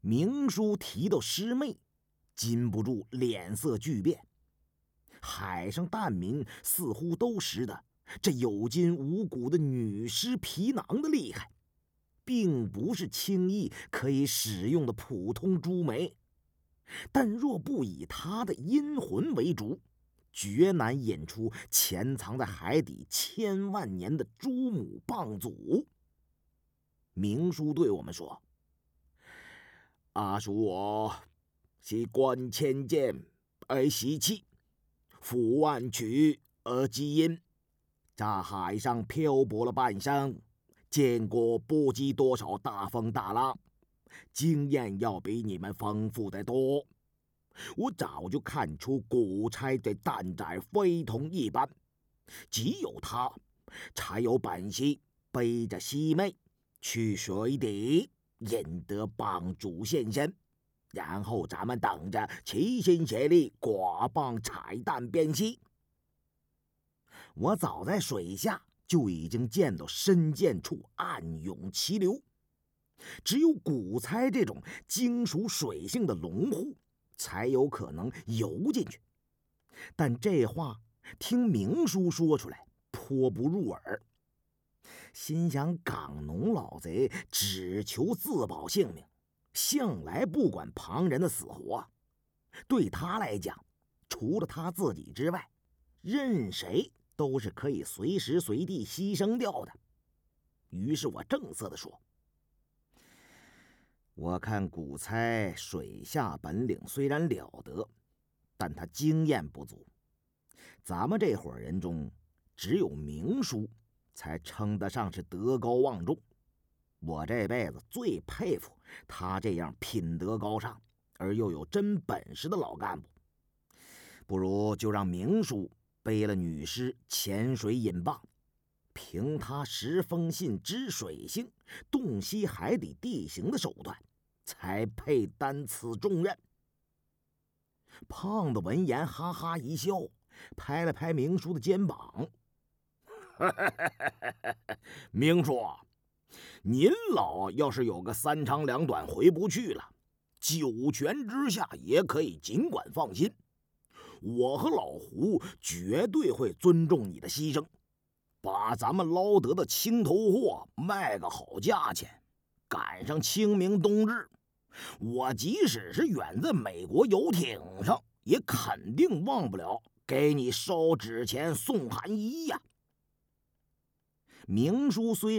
明叔提到师妹，禁不住脸色巨变。海上难民似乎都识得这有筋无骨的女尸皮囊的厉害，并不是轻易可以使用的普通朱梅。但若不以她的阴魂为主，绝难引出潜藏在海底千万年的朱母棒祖。明叔对我们说：“阿叔我是观千剑而习气，负万曲而积音，在海上漂泊了半生，见过不知多少大风大浪，经验要比你们丰富的多。”我早就看出古差这蛋仔非同一般，只有他才有本事背着西妹去水底引得帮主现身，然后咱们等着齐心协力刮棒彩蛋变戏。我早在水下就已经见到深涧处暗涌奇流，只有古猜这种精属水性的龙户。才有可能游进去，但这话听明叔说出来颇不入耳。心想港农老贼只求自保性命，向来不管旁人的死活。对他来讲，除了他自己之外，任谁都是可以随时随地牺牲掉的。于是我正色的说。我看古猜水下本领虽然了得，但他经验不足。咱们这伙人中，只有明叔才称得上是德高望重。我这辈子最佩服他这样品德高尚而又有真本事的老干部。不如就让明叔背了女尸潜水引棒，凭他识风信知水性、洞悉海底地形的手段。才配担此重任。胖子闻言哈哈一笑，拍了拍明叔的肩膀：“ 明叔，您老要是有个三长两短回不去了，九泉之下也可以尽管放心。我和老胡绝对会尊重你的牺牲，把咱们捞得的青头货卖个好价钱，赶上清明冬至。”我即使是远在美国游艇上，也肯定忘不了给你烧纸钱送寒衣呀。明叔虽然。